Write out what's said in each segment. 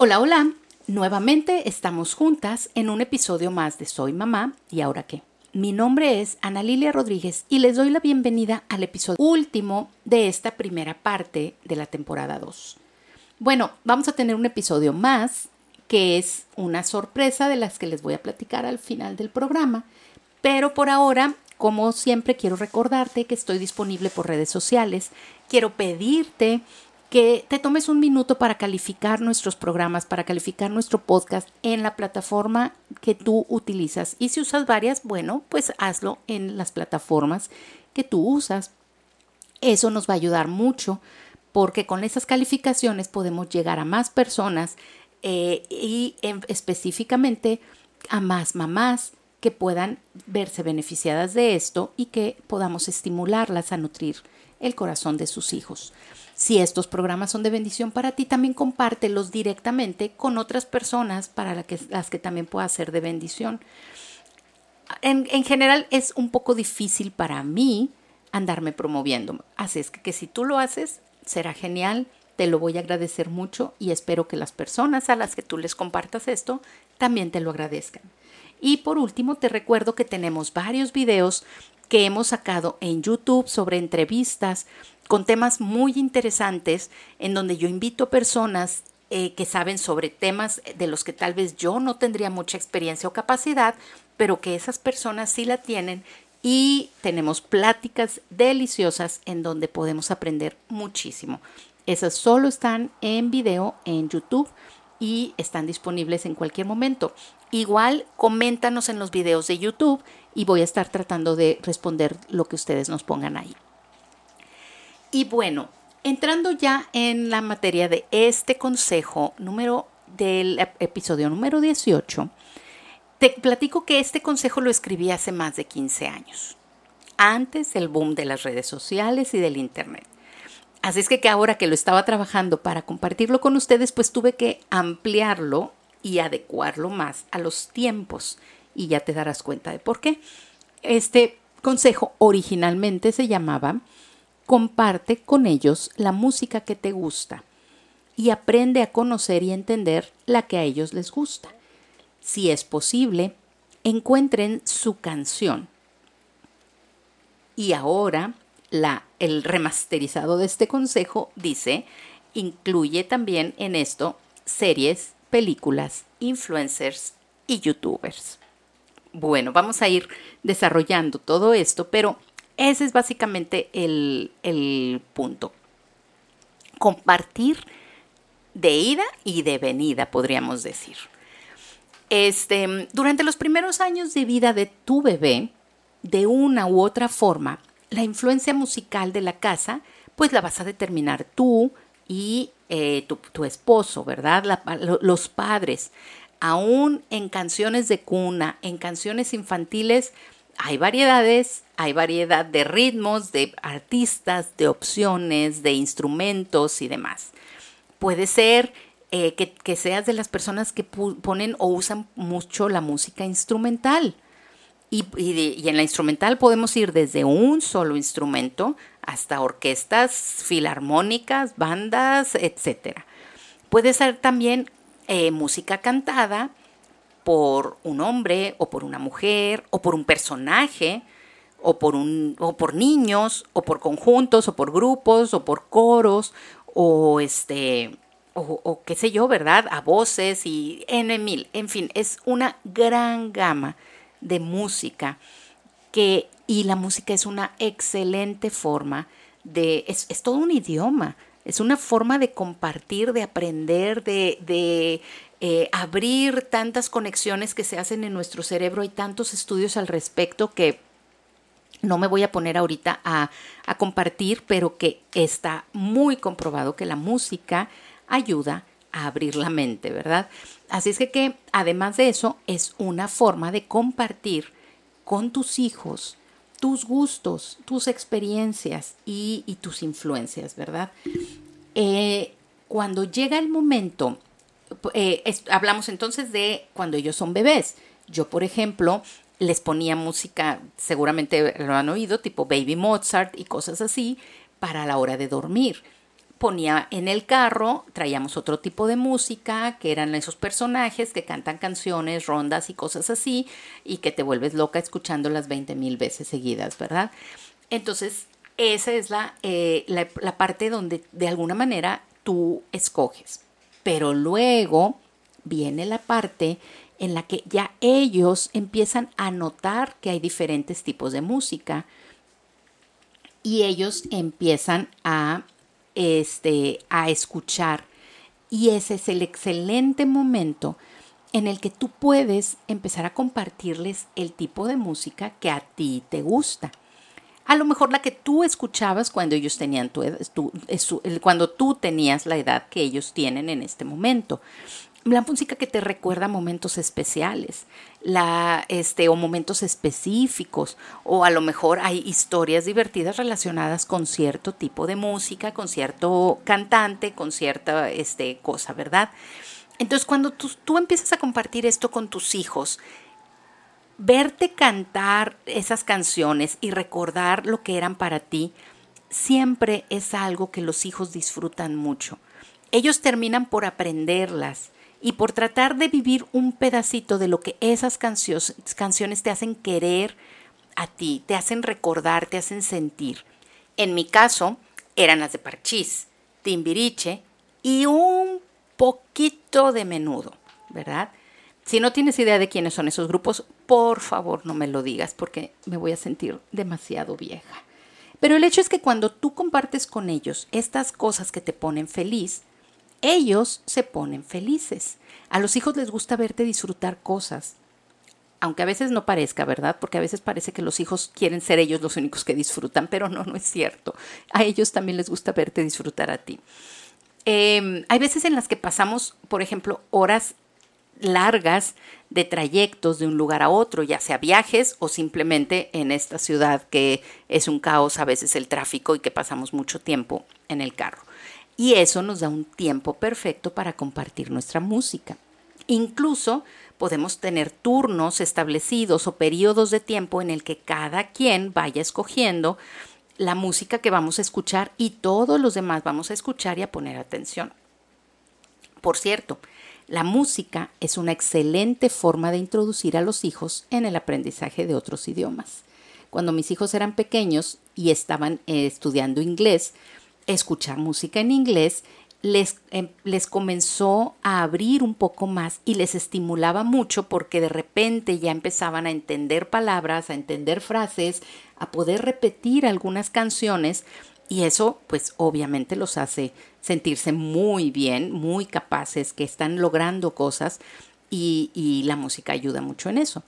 Hola, hola. Nuevamente estamos juntas en un episodio más de Soy Mamá y ahora qué. Mi nombre es Ana Lilia Rodríguez y les doy la bienvenida al episodio último de esta primera parte de la temporada 2. Bueno, vamos a tener un episodio más que es una sorpresa de las que les voy a platicar al final del programa, pero por ahora, como siempre, quiero recordarte que estoy disponible por redes sociales. Quiero pedirte que te tomes un minuto para calificar nuestros programas, para calificar nuestro podcast en la plataforma que tú utilizas. Y si usas varias, bueno, pues hazlo en las plataformas que tú usas. Eso nos va a ayudar mucho porque con esas calificaciones podemos llegar a más personas eh, y específicamente a más mamás que puedan verse beneficiadas de esto y que podamos estimularlas a nutrir el corazón de sus hijos. Si estos programas son de bendición para ti, también compártelos directamente con otras personas para las que también pueda ser de bendición. En, general es un poco difícil para mí andarme promoviendo. Así es que, que si tú lo haces, será genial, te lo voy a agradecer mucho y espero que las personas a las que tú les compartas esto también te lo agradezcan. Y por último, te recuerdo que tenemos varios videos que hemos sacado en YouTube sobre entrevistas con temas muy interesantes en donde yo invito personas eh, que saben sobre temas de los que tal vez yo no tendría mucha experiencia o capacidad, pero que esas personas sí la tienen y tenemos pláticas deliciosas en donde podemos aprender muchísimo. Esas solo están en video en YouTube y están disponibles en cualquier momento. Igual coméntanos en los videos de YouTube y voy a estar tratando de responder lo que ustedes nos pongan ahí. Y bueno, entrando ya en la materia de este consejo número del episodio número 18, te platico que este consejo lo escribí hace más de 15 años, antes del boom de las redes sociales y del Internet. Así es que, que ahora que lo estaba trabajando para compartirlo con ustedes, pues tuve que ampliarlo y adecuarlo más a los tiempos y ya te darás cuenta de por qué. Este consejo originalmente se llamaba comparte con ellos la música que te gusta y aprende a conocer y entender la que a ellos les gusta. Si es posible, encuentren su canción. Y ahora el remasterizado de este consejo dice, incluye también en esto series, películas, influencers y youtubers. Bueno, vamos a ir desarrollando todo esto, pero ese es básicamente el, el punto. Compartir de ida y de venida, podríamos decir. Este, durante los primeros años de vida de tu bebé, de una u otra forma, la influencia musical de la casa, pues la vas a determinar tú y eh, tu, esposo, ¿verdad? los padres. Aún en canciones de cuna, en canciones infantiles, hay variedades, hay variedad de ritmos, de artistas, de opciones, de instrumentos y demás. Puede ser eh, que, seas de las personas que ponen o usan mucho la música instrumental. Y, en la instrumental podemos ir desde un solo instrumento hasta orquestas filarmónicas, bandas, etc. Puede ser también eh, música cantada por un hombre o por una mujer o por un personaje o por, un, o por niños o por conjuntos o por grupos o por coros o este o, o qué sé yo, ¿verdad? A voces y en mil. En fin, es una gran gama de música que y la música es una excelente forma de, es, todo un idioma, es una forma de compartir, de aprender, de, eh, abrir tantas conexiones que se hacen en nuestro cerebro. Hay tantos estudios al respecto que no me voy a poner ahorita a, a, compartir, pero que está muy comprobado que la música ayuda a abrir la mente, ¿verdad? Así es que, que además de eso es una forma de compartir con tus hijos tus gustos, tus experiencias y, tus influencias, ¿verdad? Eh, cuando llega el momento, eh, hablamos entonces de cuando ellos son bebés. Yo, por ejemplo, les ponía música, seguramente lo han oído, tipo Baby Mozart y cosas así, para la hora de dormir. ponía en el carro, traíamos otro tipo de música, que eran esos personajes que cantan canciones, rondas y cosas así, y que te vuelves loca escuchándolas 20 mil veces seguidas, ¿verdad? Entonces, esa es la, eh, la, la parte donde de alguna manera tú escoges. Pero luego viene la parte en la que ya ellos empiezan a notar que hay diferentes tipos de música y ellos empiezan a este, a escuchar. Y ese es el excelente momento en el que tú puedes empezar a compartirles el tipo de música que a ti te gusta. A lo mejor la que tú escuchabas cuando ellos tenían tu edad, cuando tú tenías la edad que ellos tienen en este momento la música que te recuerda momentos especiales, la, este, o momentos específicos, o a lo mejor hay historias divertidas relacionadas con cierto tipo de música, con cierto cantante, con cierta este, cosa, ¿verdad? Entonces, cuando tú, tú empiezas a compartir esto con tus hijos, verte cantar esas canciones y recordar lo que eran para ti, siempre es algo que los hijos disfrutan mucho. Ellos terminan por aprenderlas y por tratar de vivir un pedacito de lo que esas canciones te hacen querer a ti, te hacen recordar, te hacen sentir. En mi caso, eran las de Parchís, Timbiriche y un poquito de menudo, ¿verdad? Si no tienes idea de quiénes son esos grupos, por favor no me lo digas porque me voy a sentir demasiado vieja. Pero el hecho es que cuando tú compartes con ellos estas cosas que te ponen feliz, ellos se ponen felices. A los hijos les gusta verte disfrutar cosas, aunque a veces no parezca, ¿verdad? Porque a veces parece que los hijos quieren ser ellos los únicos que disfrutan, pero no, no es cierto. A ellos también les gusta verte disfrutar a ti. Em, hay veces en las que pasamos, por ejemplo, horas largas de trayectos de un lugar a otro, ya sea viajes o simplemente en esta ciudad que es un caos a veces el tráfico y que pasamos mucho tiempo en el carro y eso nos da un tiempo perfecto para compartir nuestra música. Incluso podemos tener turnos establecidos o periodos de tiempo en el que cada quien vaya escogiendo la música que vamos a escuchar y todos los demás vamos a escuchar y a poner atención. Por cierto, la música es una excelente forma de introducir a los hijos en el aprendizaje de otros idiomas. Cuando mis hijos eran pequeños y estaban eh, estudiando inglés, escuchar música en inglés les, em, les, comenzó a abrir un poco más y les estimulaba mucho porque de repente ya empezaban a entender palabras, a entender frases, a poder repetir algunas canciones y eso pues obviamente los hace sentirse muy bien, muy capaces, que están logrando cosas y, y la música ayuda mucho en eso.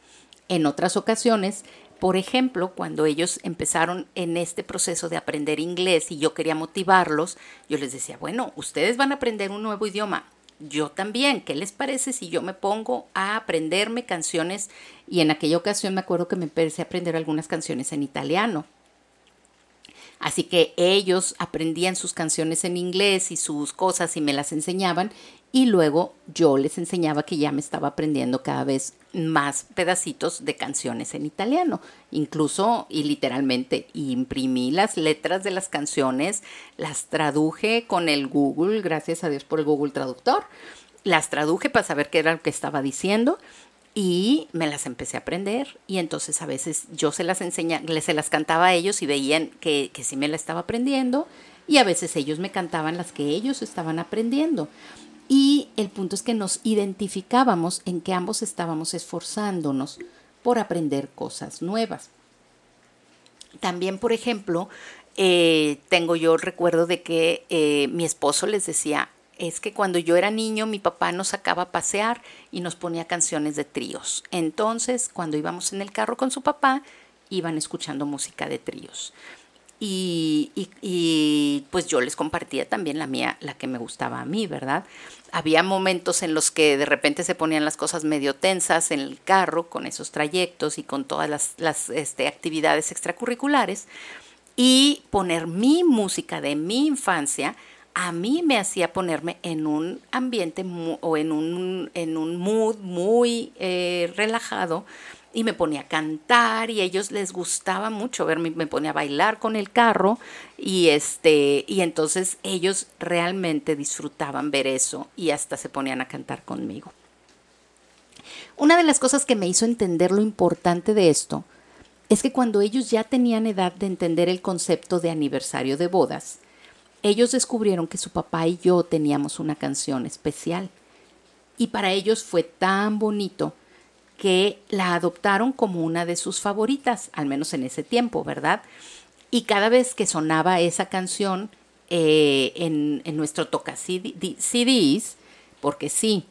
En otras ocasiones por ejemplo, cuando ellos empezaron en este proceso de aprender inglés y yo quería motivarlos, yo les decía, bueno, ustedes van a aprender un nuevo idioma, yo también, ¿qué les parece si yo me pongo a aprenderme canciones? Y en aquella ocasión me acuerdo que me empecé a aprender algunas canciones en italiano. Así que ellos aprendían sus canciones en inglés y sus cosas y me las enseñaban y luego yo les enseñaba que ya me estaba aprendiendo cada vez más pedacitos de canciones en italiano. Incluso y literalmente imprimí las letras de las canciones, las traduje con el Google, gracias a Dios por el Google Traductor. Las traduje para saber qué era lo que estaba diciendo y me las empecé a aprender y entonces a veces yo se las enseñaba, se las cantaba a ellos y veían que, que sí me la estaba aprendiendo y a veces ellos me cantaban las que ellos estaban aprendiendo. Y el punto es que nos identificábamos en que ambos estábamos esforzándonos por aprender cosas nuevas. También, por ejemplo, eh, tengo yo recuerdo de que eh, mi esposo les decía, es que cuando yo era niño mi papá nos sacaba a pasear y nos ponía canciones de tríos. Entonces, cuando íbamos en el carro con su papá, iban escuchando música de tríos. Y, y, pues yo les compartía también la mía, la que me gustaba a mí, ¿verdad? había momentos en los que de repente se ponían las cosas medio tensas en el carro con esos trayectos y con todas las, este, actividades extracurriculares y poner mi música de mi infancia a mí me hacía ponerme en un ambiente o en un, en un mood muy eh, relajado y me ponía a cantar y a ellos les gustaba mucho verme, me ponía a bailar con el carro y este y entonces ellos realmente disfrutaban ver eso y hasta se ponían a cantar conmigo. Una de las cosas que me hizo entender lo importante de esto es que cuando ellos ya tenían edad de entender el concepto de aniversario de bodas, ellos descubrieron que su papá y yo teníamos una canción especial. Y para ellos fue tan bonito que la adoptaron como una de sus favoritas, al menos en ese tiempo, ¿verdad? Y cada vez que sonaba esa canción eh, en, nuestro toca CDs, porque sí,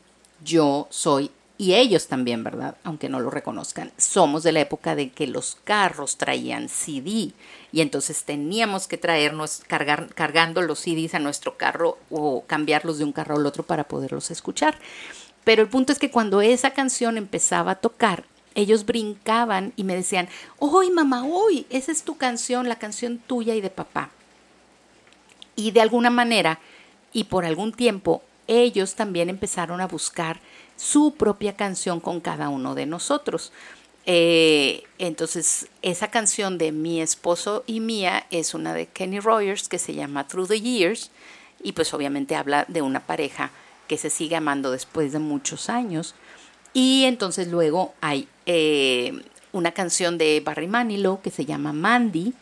yo soy, y ellos también, ¿verdad? Aunque no lo reconozcan, somos de la época de que los carros traían CD y entonces teníamos que traernos, cargar, cargando los CDs a nuestro carro o cambiarlos de un carro al otro para poderlos escuchar. Pero el punto es que cuando esa canción empezaba a tocar, ellos brincaban y me decían, hoy mamá, hoy, esa es tu canción, la canción tuya y de papá. Y de alguna manera, y por algún tiempo, ellos también empezaron a buscar su propia canción con cada uno de nosotros. Eh, entonces, esa canción de mi esposo y mía es una de Kenny Rogers que se llama Through the Years y pues obviamente habla de una pareja que se sigue amando después de muchos años. Y entonces luego hay eh, una canción de Barry Manilow que se llama Mandy.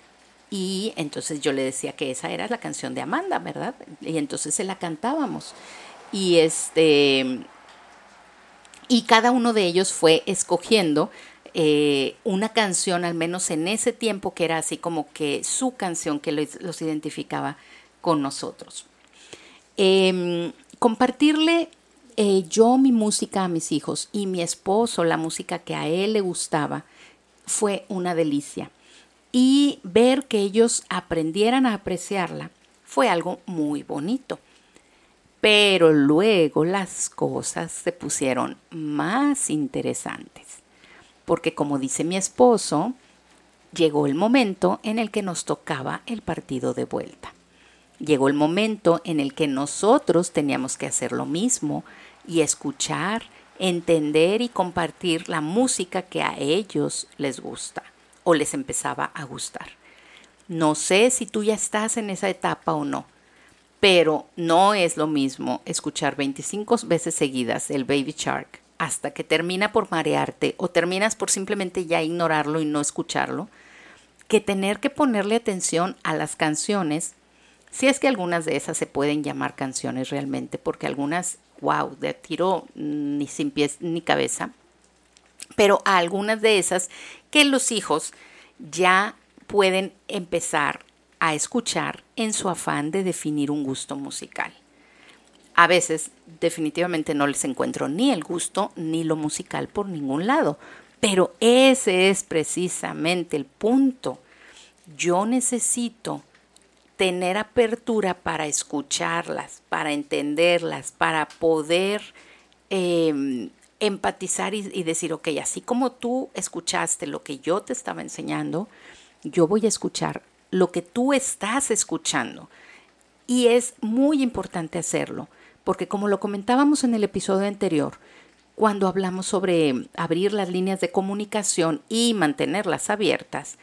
Y entonces yo le decía que esa era la canción de Amanda, ¿verdad? Y entonces se la cantábamos. Y este. Y cada uno de ellos fue escogiendo eh, una canción, al menos en ese tiempo, que era así como que su canción que los, identificaba con nosotros. Eh, compartirle eh, yo mi música a mis hijos y mi esposo la música que a él le gustaba fue una delicia. Y ver que ellos aprendieran a apreciarla fue algo muy bonito. Pero luego las cosas se pusieron más interesantes. Porque como dice mi esposo, llegó el momento en el que nos tocaba el partido de vuelta. Llegó el momento en el que nosotros teníamos que hacer lo mismo y escuchar, entender y compartir la música que a ellos les gusta o les empezaba a gustar. No sé si tú ya estás en esa etapa o no, pero no es lo mismo escuchar 25 veces seguidas el Baby Shark hasta que termina por marearte o terminas por simplemente ya ignorarlo y no escucharlo, que tener que ponerle atención a las canciones si es que algunas de esas se pueden llamar canciones realmente, porque algunas, wow, de tiro ni sin pies ni cabeza, pero a algunas de esas que los hijos ya pueden empezar a escuchar en su afán de definir un gusto musical. A veces definitivamente no les encuentro ni el gusto ni lo musical por ningún lado, pero ese es precisamente el punto. Yo necesito tener apertura para escucharlas, para entenderlas, para poder em, empatizar y, y, decir, ok, así como tú escuchaste lo que yo te estaba enseñando, yo voy a escuchar lo que tú estás escuchando. Y es muy importante hacerlo, porque como lo comentábamos en el episodio anterior, cuando hablamos sobre abrir las líneas de comunicación y mantenerlas abiertas,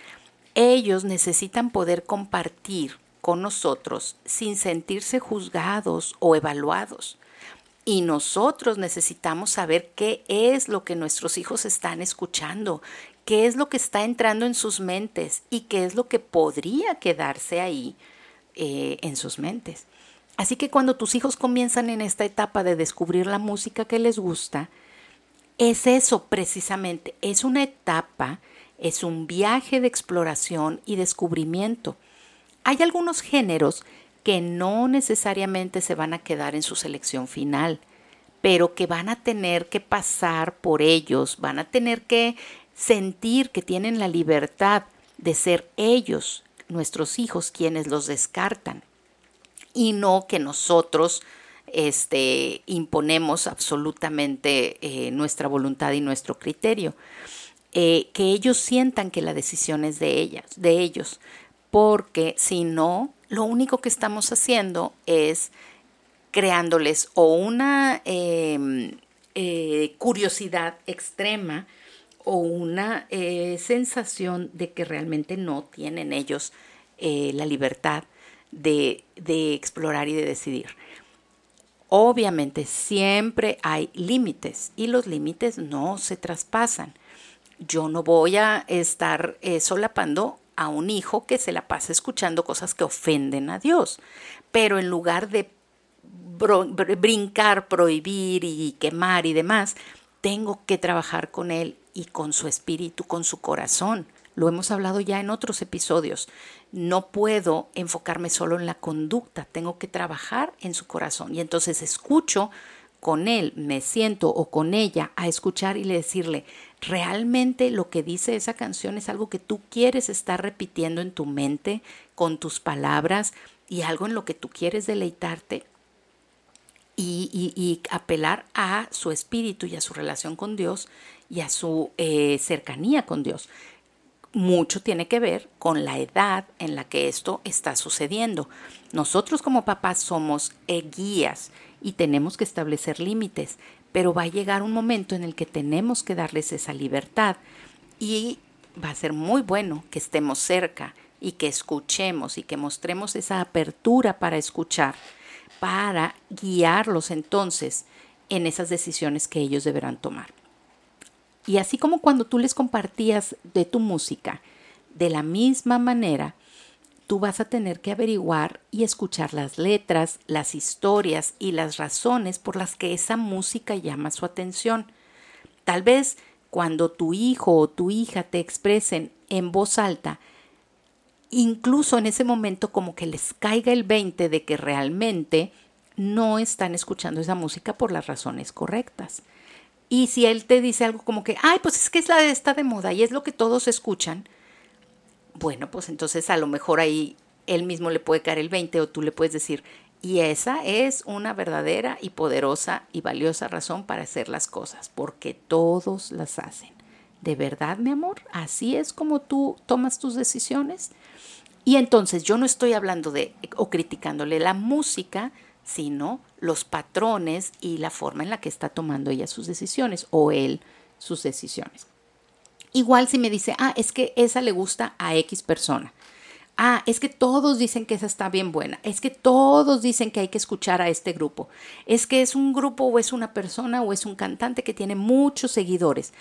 ellos necesitan poder compartir con nosotros sin sentirse juzgados o evaluados. Y nosotros necesitamos saber qué es lo que nuestros hijos están escuchando, qué es lo que está entrando en sus mentes y qué es lo que podría quedarse ahí eh, en sus mentes. Así que cuando tus hijos comienzan en esta etapa de descubrir la música que les gusta, es eso precisamente, es una etapa, es un viaje de exploración y descubrimiento hay algunos géneros que no necesariamente se van a quedar en su selección final, pero que van a tener que pasar por ellos, van a tener que sentir que tienen la libertad de ser ellos, nuestros hijos, quienes los descartan, y no que nosotros este, imponemos absolutamente eh, nuestra voluntad y nuestro criterio. Eh, que ellos sientan que la decisión es de ellas, de ellos porque si no, lo único que estamos haciendo es creándoles o una em, eh, curiosidad extrema o una eh, sensación de que realmente no tienen ellos eh, la libertad de, de explorar y de decidir. Obviamente siempre hay límites y los límites no se traspasan. Yo no voy a estar solapando a un hijo que se la pasa escuchando cosas que ofenden a Dios, pero en lugar de brincar, prohibir y quemar y demás, tengo que trabajar con él y con su espíritu, con su corazón. Lo hemos hablado ya en otros episodios. No puedo enfocarme solo en la conducta, tengo que trabajar en su corazón. Y entonces escucho con él, me siento o con ella a escuchar y le decirle, realmente lo que dice esa canción es algo que tú quieres estar repitiendo en tu mente, con tus palabras y algo en lo que tú quieres deleitarte y, apelar a su espíritu y a su relación con Dios y a su eh, cercanía con Dios. Mucho tiene que ver con la edad en la que esto está sucediendo. Nosotros como papás somos eh, guías y tenemos que establecer límites, pero va a llegar un momento en el que tenemos que darles esa libertad y va a ser muy bueno que estemos cerca y que escuchemos y que mostremos esa apertura para escuchar para guiarlos entonces en esas decisiones que ellos deberán tomar. Y así como cuando tú les compartías de tu música, de la misma manera, tú vas a tener que averiguar y escuchar las letras, las historias y las razones por las que esa música llama su atención. Tal vez cuando tu hijo o tu hija te expresen en voz alta incluso en ese momento como que les caiga el 20 de que realmente no están escuchando esa música por las razones correctas. Y si él te dice algo como que, ay, pues es que es la de esta de moda y es lo que todos escuchan, bueno, pues entonces a lo mejor ahí él mismo le puede caer el 20 o tú le puedes decir, y esa es una verdadera y poderosa y valiosa razón para hacer las cosas, porque todos las hacen. ¿De verdad, mi amor? ¿Así es como tú tomas tus decisiones? Y entonces yo no estoy hablando de o criticándole la música, sino los patrones y la forma en la que está tomando ella sus decisiones o él sus decisiones. Igual si me dice, ah, es que esa le gusta a X persona. Ah, es que todos dicen que esa está bien buena. Es que todos dicen que hay que escuchar a este grupo. Es que es un grupo o es una persona o es un cantante que tiene muchos seguidores.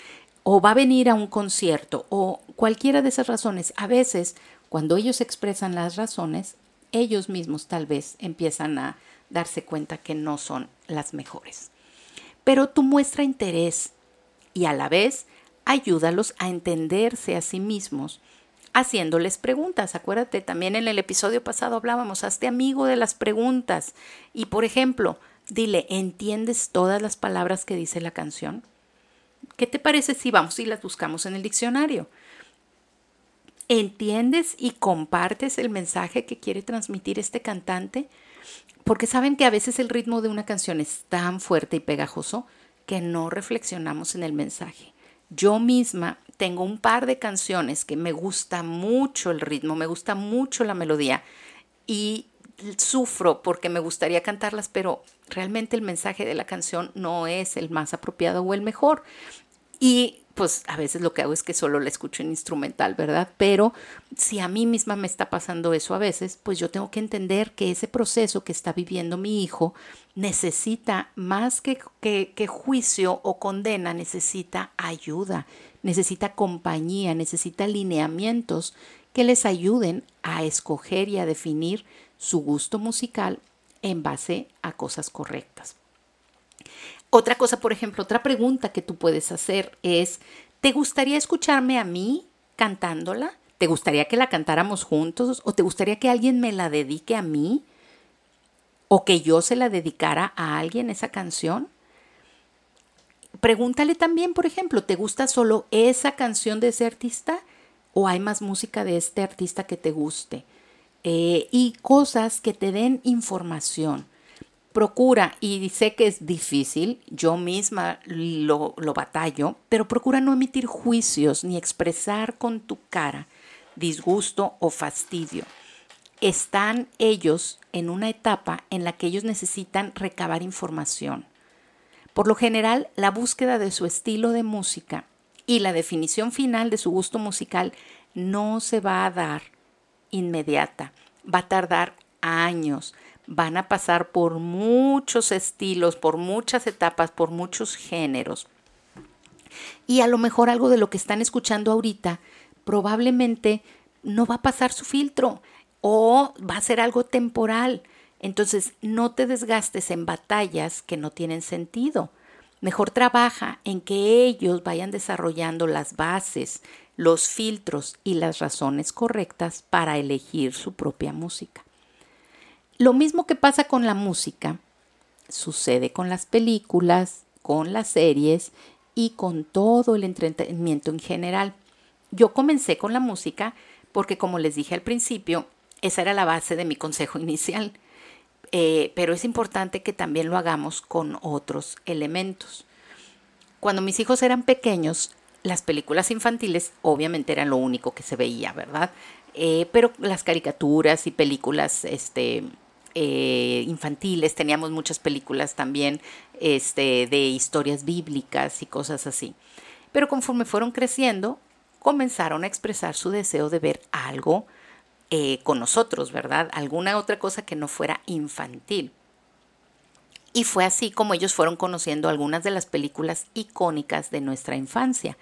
O va a venir a un concierto o cualquiera de esas razones. A veces cuando ellos expresan las razones, ellos mismos tal vez empiezan a darse cuenta que no son las mejores. Pero tú muestra interés y a la vez ayúdalos a entenderse a sí mismos haciéndoles preguntas. Acuérdate, también en el episodio pasado hablábamos, hazte amigo de las preguntas. Y por ejemplo, dile, ¿entiendes todas las palabras que dice la canción? ¿Qué te parece si vamos y las buscamos en el diccionario? ¿Entiendes y compartes el mensaje que quiere transmitir este cantante? Porque saben que a veces el ritmo de una canción es tan fuerte y pegajoso que no reflexionamos en el mensaje. Yo misma tengo un par de canciones que me gusta mucho el ritmo, me gusta mucho la melodía y sufro porque me gustaría cantarlas, pero realmente el mensaje de la canción no es el más apropiado o el mejor. Y pues a veces lo que hago es que solo la escucho en instrumental, ¿verdad? Pero si a mí misma me está pasando eso a veces, pues yo tengo que entender que ese proceso que está viviendo mi hijo necesita más que, que, que juicio o condena, necesita ayuda, necesita compañía, necesita lineamientos que les ayuden a escoger y a definir su gusto musical en base a cosas correctas. Otra cosa, por ejemplo, otra pregunta que tú puedes hacer es, ¿te gustaría escucharme a mí cantándola? ¿Te gustaría que la cantáramos juntos? ¿O te gustaría que alguien me la dedique a mí? ¿O que yo se la dedicara a alguien esa canción? Pregúntale también, por ejemplo, ¿te gusta solo esa canción de ese artista? ¿O hay más música de este artista que te guste? Eh, y cosas que te den información procura, y sé que es difícil, yo misma lo, lo batallo, pero procura no emitir juicios ni expresar con tu cara disgusto o fastidio. están ellos en una etapa en la que ellos necesitan recabar información. Por lo general, la búsqueda de su estilo de música y la definición final de su gusto musical no se va a dar inmediata, va a tardar años, van a pasar por muchos estilos, por muchas etapas, por muchos géneros. Y a lo mejor algo de lo que están escuchando ahorita probablemente no va a pasar su filtro o va a ser algo temporal. Entonces, no te desgastes en batallas que no tienen sentido. Mejor trabaja en que ellos vayan desarrollando las bases, los filtros y las razones correctas para elegir su propia música. Lo mismo que pasa con la música, sucede con las películas, con las series y con todo el entretenimiento en general. Yo comencé con la música porque, como les dije al principio, esa era la base de mi consejo inicial. Eh, pero es importante que también lo hagamos con otros elementos. Cuando mis hijos eran pequeños, las películas infantiles obviamente eran lo único que se veía, ¿verdad? Eh, pero las caricaturas y películas este, eh, infantiles, teníamos muchas películas también este, de historias bíblicas y cosas así. Pero conforme fueron creciendo, comenzaron a expresar su deseo de ver algo eh, con nosotros, ¿verdad? Alguna otra cosa que no fuera infantil. Y fue así como ellos fueron conociendo algunas de las películas icónicas de nuestra infancia.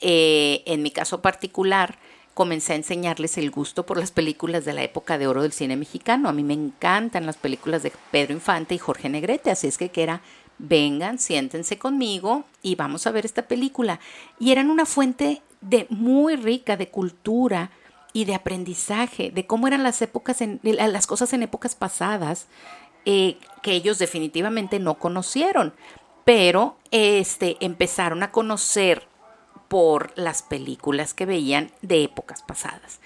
Eh, en mi caso particular, comencé a enseñarles el gusto por las películas de la época de oro del cine mexicano. A mí me encantan las películas de Pedro Infante y Jorge Negrete, así es que, que era, vengan, siéntense conmigo y vamos a ver esta película. Y eran una fuente de muy rica de cultura, y de aprendizaje, de cómo eran las épocas, en, las cosas en épocas pasadas, eh, que ellos definitivamente no conocieron, pero este, empezaron a conocer por las películas que veían de épocas pasadas.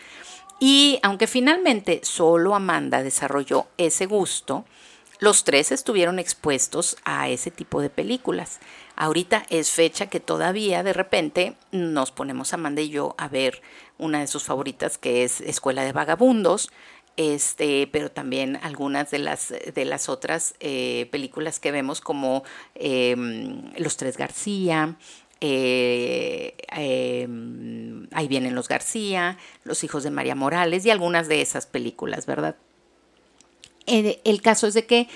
Y aunque finalmente solo Amanda desarrolló ese gusto, los tres estuvieron expuestos a ese tipo de películas. Ahorita es fecha que todavía de repente nos ponemos Amanda y yo a ver una de sus favoritas que es Escuela de Vagabundos, este, pero también algunas de las, de las otras eh, películas que vemos como em, Los Tres García, eh, em, Ahí vienen los García, Los Hijos de María Morales y algunas de esas películas, ¿verdad? Eh, el caso es de que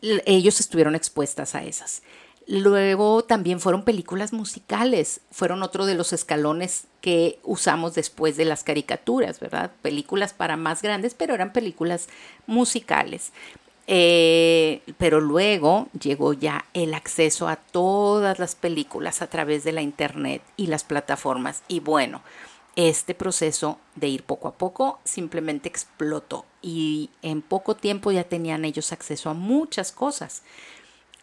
ellos estuvieron expuestas a esas. Luego también fueron películas musicales, fueron otro de los escalones que usamos después de las caricaturas, ¿verdad? Películas para más grandes, pero eran películas musicales. Eh, pero luego llegó ya el acceso a todas las películas a través de la internet y las plataformas. Y bueno, este proceso de ir poco a poco simplemente explotó y en poco tiempo ya tenían ellos acceso a muchas cosas.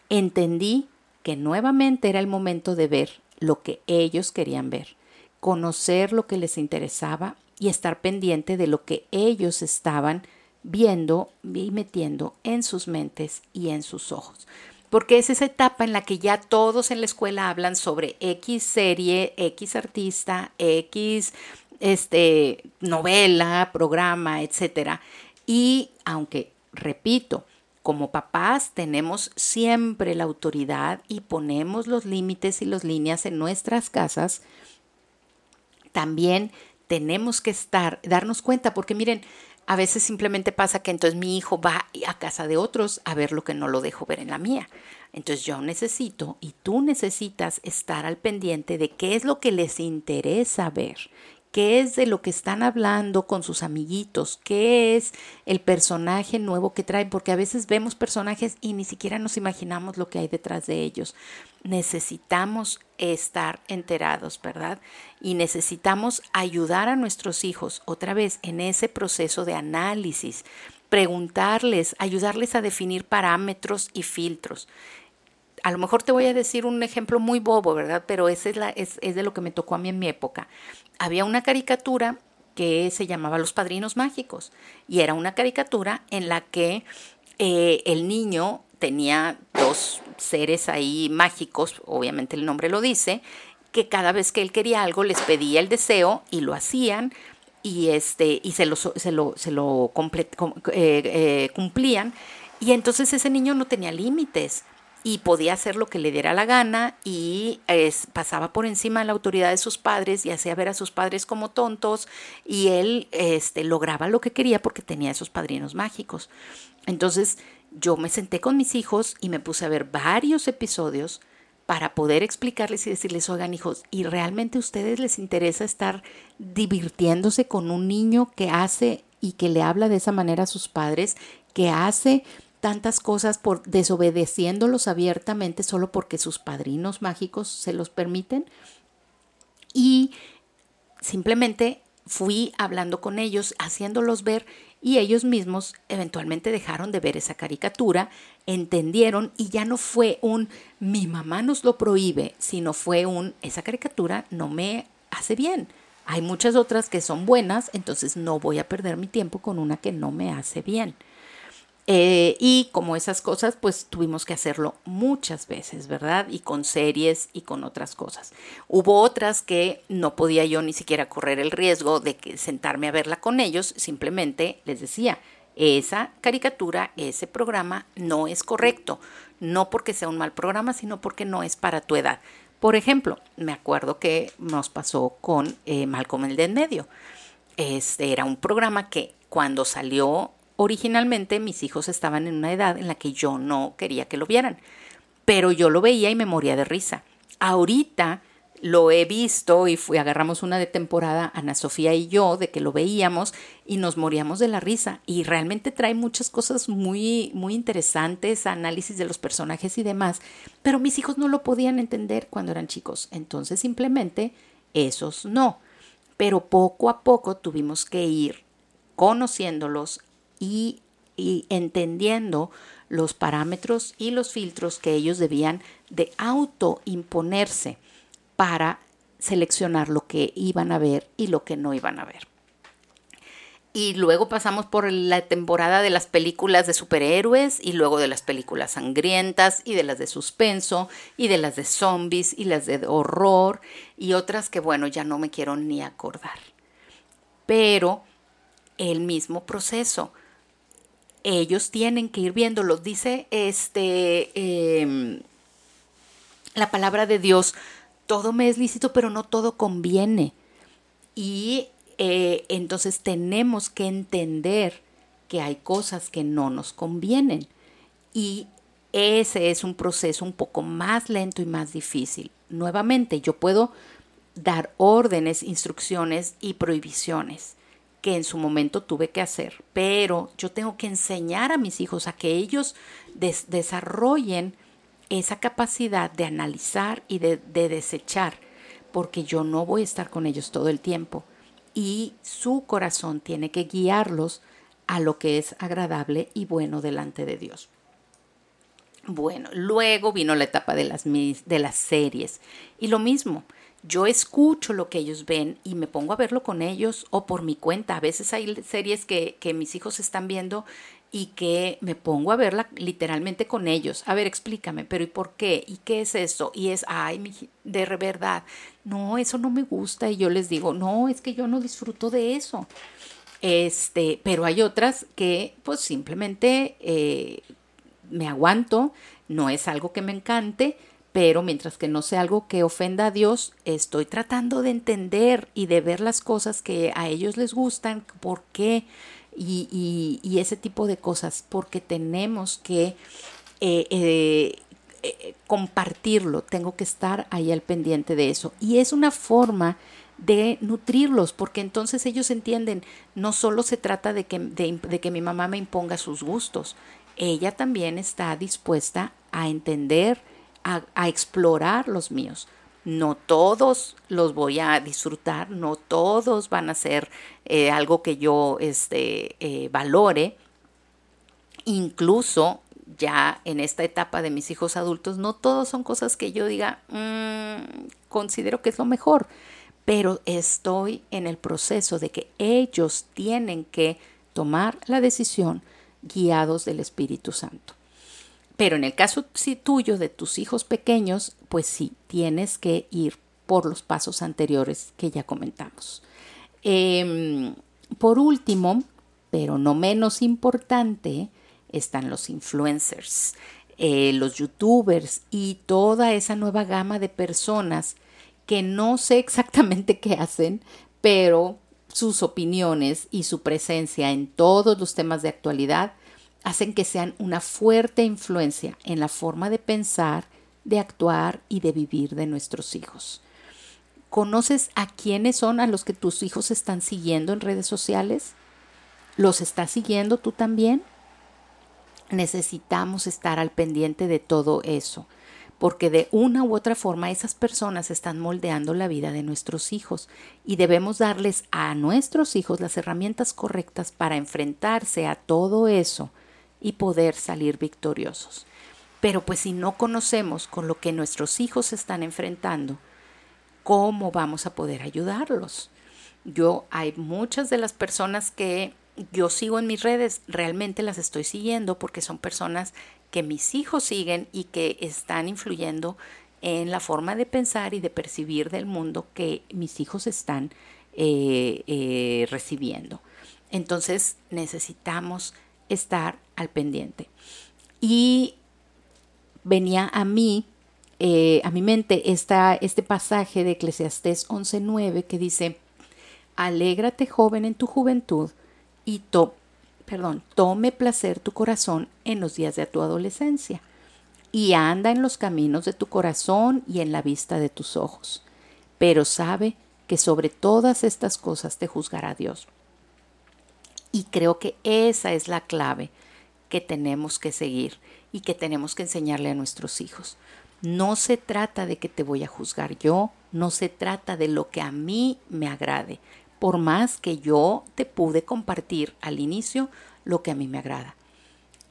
Entendí que nuevamente era el momento de ver lo que ellos querían ver, conocer lo que les interesaba y estar pendiente de lo que ellos estaban viendo y metiendo en sus mentes y en sus ojos. Porque es esa etapa en la que ya todos en la escuela hablan sobre X serie, X artista, X este, novela, programa, etc. Y aunque, repito, como papás tenemos siempre la autoridad y ponemos los límites y las líneas en nuestras casas, también tenemos que estar, darnos cuenta, porque miren, a veces simplemente pasa que entonces mi hijo va a casa de otros a ver lo que no lo dejo ver en la mía. Entonces yo necesito y tú necesitas estar al pendiente de qué es lo que les interesa ver, qué es de lo que están hablando con sus amiguitos, qué es el personaje nuevo que traen, porque a veces vemos personajes y ni siquiera nos imaginamos lo que hay detrás de ellos. Necesitamos estar enterados, ¿verdad? Y necesitamos ayudar a nuestros hijos otra vez en ese proceso de análisis, preguntarles, ayudarles a definir parámetros y filtros a lo mejor te voy a decir un ejemplo muy bobo, ¿verdad? Pero ese es, la, es, es, de lo que me tocó a mí en mi época había una caricatura que se llamaba Los Padrinos Mágicos y era una caricatura en la que eh, el niño tenía dos seres ahí mágicos, obviamente el nombre lo dice, que cada vez que él quería algo les pedía el deseo y lo hacían y, este, y se lo, se lo, se lo eh, eh, cumplían. Y entonces ese niño no tenía límites y podía hacer lo que le diera la gana y pasaba por encima de la autoridad de sus padres y hacía ver a sus padres como tontos y él este, lograba lo que quería porque tenía esos padrinos mágicos. Entonces yo me senté con mis hijos y me puse a ver varios episodios para poder explicarles y decirles, oigan hijos, ¿y realmente a ustedes les interesa estar divirtiéndose con un niño que hace y que le habla de esa manera a sus padres, que hace tantas cosas por desobedeciéndolos abiertamente solo porque sus padrinos mágicos se los permiten? Y simplemente fui hablando con ellos, haciéndolos ver y ellos mismos eventualmente dejaron de ver esa caricatura, entendieron y ya no fue un mi mamá nos lo prohíbe, sino fue un esa caricatura no me hace bien. Hay muchas otras que son buenas, entonces no voy a perder mi tiempo con una que no me hace bien. Eh, y como esas cosas, pues tuvimos que hacerlo muchas veces, ¿verdad? Y con series y con otras cosas. Hubo otras que no podía yo ni siquiera correr el riesgo de que sentarme a verla con ellos, simplemente les decía, esa caricatura, ese programa no es correcto, no porque sea un mal programa, sino porque no es para tu edad. Por ejemplo, me acuerdo que nos pasó con eh, Malcolm el de en medio. Este era un programa que cuando salió Originalmente mis hijos estaban en una edad en la que yo no quería que lo vieran, pero yo lo veía y me moría de risa. Ahorita lo he visto y fui, agarramos una de temporada, Ana Sofía y yo, de que lo veíamos y nos moríamos de la risa. Y realmente trae muchas cosas muy, muy interesantes, análisis de los personajes y demás. Pero mis hijos no lo podían entender cuando eran chicos. Entonces simplemente esos no. Pero poco a poco tuvimos que ir conociéndolos, y, entendiendo los parámetros y los filtros que ellos debían de autoimponerse para seleccionar lo que iban a ver y lo que no iban a ver. Y luego pasamos por la temporada de las películas de superhéroes y luego de las películas sangrientas y de las de suspenso y de las de zombies y las de horror y otras que bueno, ya no me quiero ni acordar. Pero el mismo proceso ellos tienen que ir viéndolo. Dice este em, la palabra de Dios, todo me es lícito, pero no todo conviene. Y eh, entonces tenemos que entender que hay cosas que no nos convienen. Y ese es un proceso un poco más lento y más difícil. Nuevamente, yo puedo dar órdenes, instrucciones y prohibiciones que en su momento tuve que hacer, pero yo tengo que enseñar a mis hijos a que ellos desarrollen esa capacidad de analizar y de, de desechar, porque yo no voy a estar con ellos todo el tiempo y su corazón tiene que guiarlos a lo que es agradable y bueno delante de Dios. Bueno, luego vino la etapa de las, de las series y lo mismo, yo escucho lo que ellos ven y me pongo a verlo con ellos o por mi cuenta. A veces hay series que, mis hijos están viendo y que me pongo a verla literalmente con ellos. A ver, explícame, pero ¿y por qué? ¿Y qué es eso? Y es, ay, de verdad, no, eso no me gusta. Y yo les digo, no, es que yo no disfruto de eso. Este, pero hay otras que pues simplemente eh, me aguanto, no es algo que me encante, pero mientras que no sea algo que ofenda a Dios, estoy tratando de entender y de ver las cosas que a ellos les gustan, por qué y, y, ese tipo de cosas, porque tenemos que eh, eh, eh, compartirlo, tengo que estar ahí al pendiente de eso. Y es una forma de nutrirlos, porque entonces ellos entienden, no solo se trata de que, de que mi mamá me imponga sus gustos, ella también está dispuesta a entender, a, explorar los míos. No todos los voy a disfrutar, no todos van a ser eh, algo que yo este, eh, valore. Incluso ya en esta etapa de mis hijos adultos, no todos son cosas que yo diga, mm, considero que es lo mejor, pero estoy en el proceso de que ellos tienen que tomar la decisión guiados del Espíritu Santo. Pero en el caso tuyo de tus hijos pequeños, pues sí, tienes que ir por los pasos anteriores que ya comentamos. Em, por último, pero no menos importante, están los influencers, eh, los youtubers y toda esa nueva gama de personas que no sé exactamente qué hacen, pero sus opiniones y su presencia en todos los temas de actualidad hacen que sean una fuerte influencia en la forma de pensar, de actuar y de vivir de nuestros hijos. ¿Conoces a quiénes son a los que tus hijos están siguiendo en redes sociales? ¿Los estás siguiendo tú también? Necesitamos estar al pendiente de todo eso, porque de una u otra forma esas personas están moldeando la vida de nuestros hijos y debemos darles a nuestros hijos las herramientas correctas para enfrentarse a todo eso y poder salir victoriosos. Pero pues si no conocemos con lo que nuestros hijos están enfrentando, ¿cómo vamos a poder ayudarlos? Yo hay muchas de las personas que yo sigo en mis redes, realmente las estoy siguiendo porque son personas que mis hijos siguen y que están influyendo en la forma de pensar y de percibir del mundo que mis hijos están eh, eh, recibiendo. Entonces necesitamos estar al pendiente. Y venía a mí eh, a mi mente está este pasaje de Eclesiastés 11.9 que dice, Alégrate joven en tu juventud y to perdón, tome placer tu corazón en los días de tu adolescencia y anda en los caminos de tu corazón y en la vista de tus ojos. Pero sabe que sobre todas estas cosas te juzgará Dios. Y creo que esa es la clave que tenemos que seguir y que tenemos que enseñarle a nuestros hijos. No se trata de que te voy a juzgar yo, no se trata de lo que a mí me agrade, por más que yo te pude compartir al inicio lo que a mí me agrada.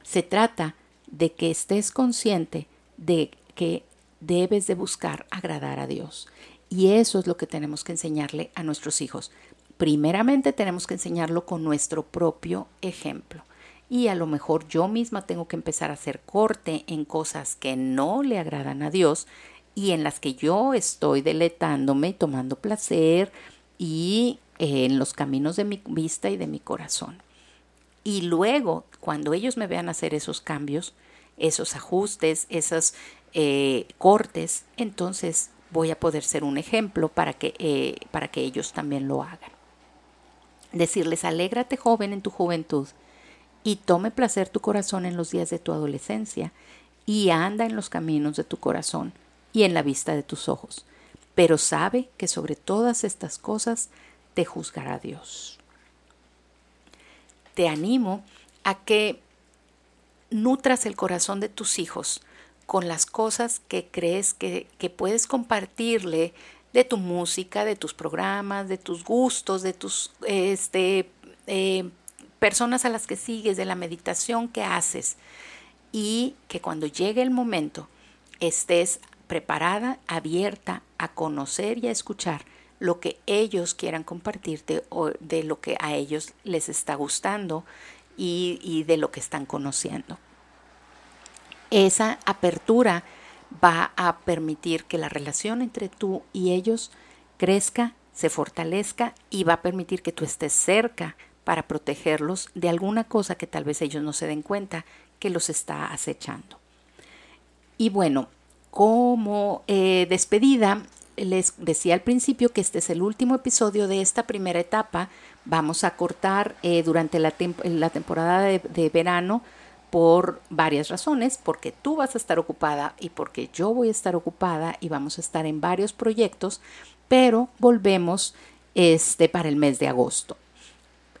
Se trata de que estés consciente de que debes de buscar agradar a Dios. Y eso es lo que tenemos que enseñarle a nuestros hijos. Primeramente tenemos que enseñarlo con nuestro propio ejemplo y a lo mejor yo misma tengo que empezar a hacer corte en cosas que no le agradan a Dios y en las que yo estoy deletándome y tomando placer y eh, en los caminos de mi vista y de mi corazón. Y luego, cuando ellos me vean hacer esos cambios, esos ajustes, esos eh, cortes, entonces voy a poder ser un ejemplo para que, eh, para que ellos también lo hagan. Decirles, alégrate joven en tu juventud y tome placer tu corazón en los días de tu adolescencia, y anda en los caminos de tu corazón y en la vista de tus ojos, pero sabe que sobre todas estas cosas te juzgará Dios. Te animo a que nutras el corazón de tus hijos con las cosas que crees que, puedes compartirle de tu música, de tus programas, de tus gustos, de tus este, eh, personas a las que sigues, de la meditación que haces y que cuando llegue el momento estés preparada, abierta a conocer y a escuchar lo que ellos quieran compartirte o de lo que a ellos les está gustando y, y de lo que están conociendo. Esa apertura va a permitir que la relación entre tú y ellos crezca, se fortalezca y va a permitir que tú estés cerca para protegerlos de alguna cosa que tal vez ellos no se den cuenta que los está acechando. Y bueno, como eh, despedida, les decía al principio que este es el último episodio de esta primera etapa. Vamos a cortar eh, durante la, temporada de, de verano por varias razones, porque tú vas a estar ocupada y porque yo voy a estar ocupada y vamos a estar en varios proyectos, pero volvemos este para el mes de agosto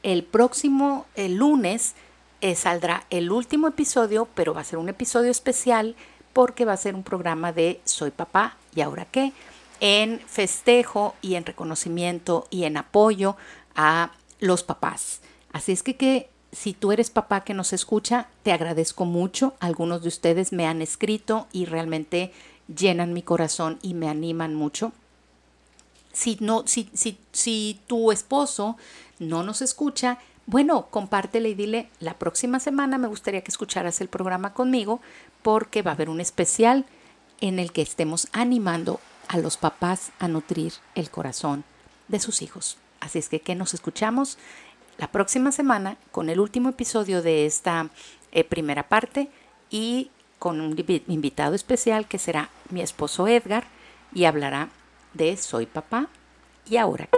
el próximo el lunes eh, saldrá el último episodio, pero va a ser un episodio especial porque va a ser un programa de Soy papá y ahora qué, en festejo y en reconocimiento y en apoyo a los papás. Así es que, que si tú eres papá que nos escucha, te agradezco mucho. Algunos de ustedes me han escrito y realmente llenan mi corazón y me animan mucho. Si, no, si, si, si tu esposo no nos escucha, bueno, compártele y dile, la próxima semana me gustaría que escucharas el programa conmigo porque va a haber un especial en el que estemos animando a los papás a nutrir el corazón de sus hijos. Así es que, nos escuchamos la próxima semana con el último episodio de esta eh, primera parte y con un invitado especial que será mi esposo Edgar y hablará de Soy papá y ahora.